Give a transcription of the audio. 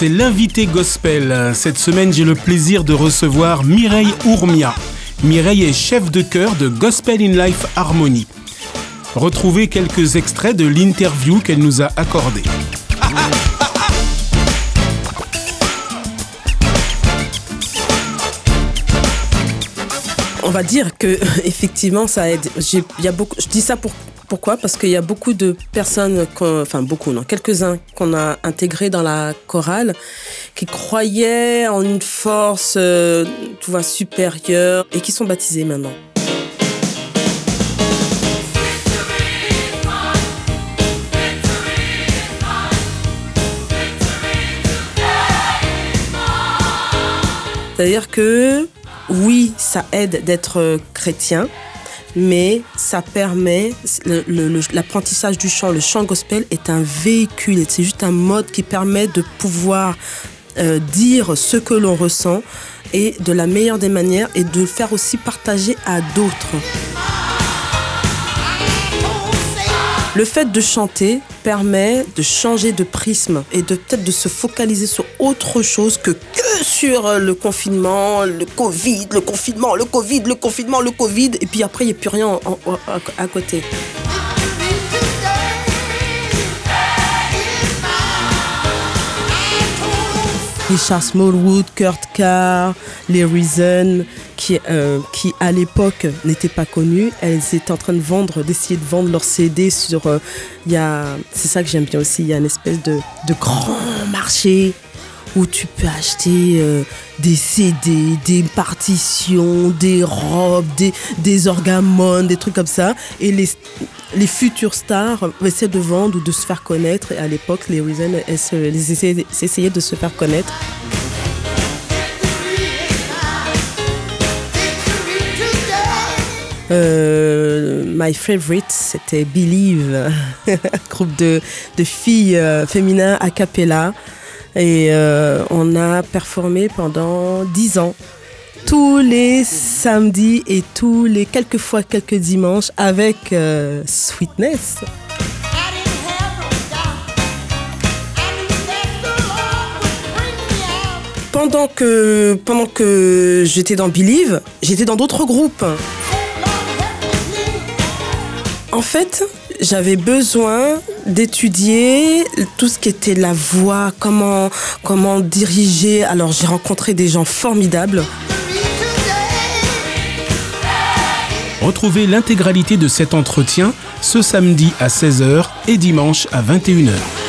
c'est l'invité gospel. Cette semaine, j'ai le plaisir de recevoir Mireille Ourmia. Mireille est chef de chœur de Gospel in Life Harmony. Retrouvez quelques extraits de l'interview qu'elle nous a accordée. On va dire que effectivement ça aide. Il y beaucoup, je dis ça pour, pourquoi? Parce qu'il y a beaucoup de personnes, enfin beaucoup, non, quelques-uns qu'on a intégrés dans la chorale, qui croyaient en une force, euh, supérieure, et qui sont baptisés maintenant. C'est-à-dire que oui, ça aide d'être euh, chrétien, mais ça permet l'apprentissage du chant. Le chant gospel est un véhicule, c'est juste un mode qui permet de pouvoir euh, dire ce que l'on ressent et de la meilleure des manières et de faire aussi partager à d'autres. Le fait de chanter permet de changer de prisme et de peut-être de se focaliser sur autre chose que que sur euh, le confinement, le Covid, le confinement, le Covid, le confinement, le Covid, et puis après il n'y a plus rien en- en- à, à côté. Richard Smallwood, Kurt Carr, les Reason, qui, euh, qui à l'époque n'étaient pas connus, elles étaient en train de vendre, d'essayer de vendre leurs CD sur. euh, c'est ça que j'aime bien aussi. Il y a une espèce de grand marché où tu peux acheter euh, des CD, des partitions, des robes, des, des orgamones, des trucs comme ça. Et les, les futures stars essaient de vendre ou de se faire connaître. Et à l'époque, les Reason elles essayaient, de se faire connaître. Euh, my favorite, c'était Believe, groupe de, de filles euh, féminins a cappella. Et euh, on a performé pendant 10 ans, tous les samedis et tous les quelques fois quelques dimanches avec euh, Sweetness. Pendant que, pendant que j'étais dans Believe, j'étais dans d'autres groupes. En fait, j'avais besoin d'étudier tout ce qui était la voix, comment, comment diriger. Alors j'ai rencontré des gens formidables. Retrouvez l'intégralité de cet entretien ce samedi à 16h et dimanche à 21h.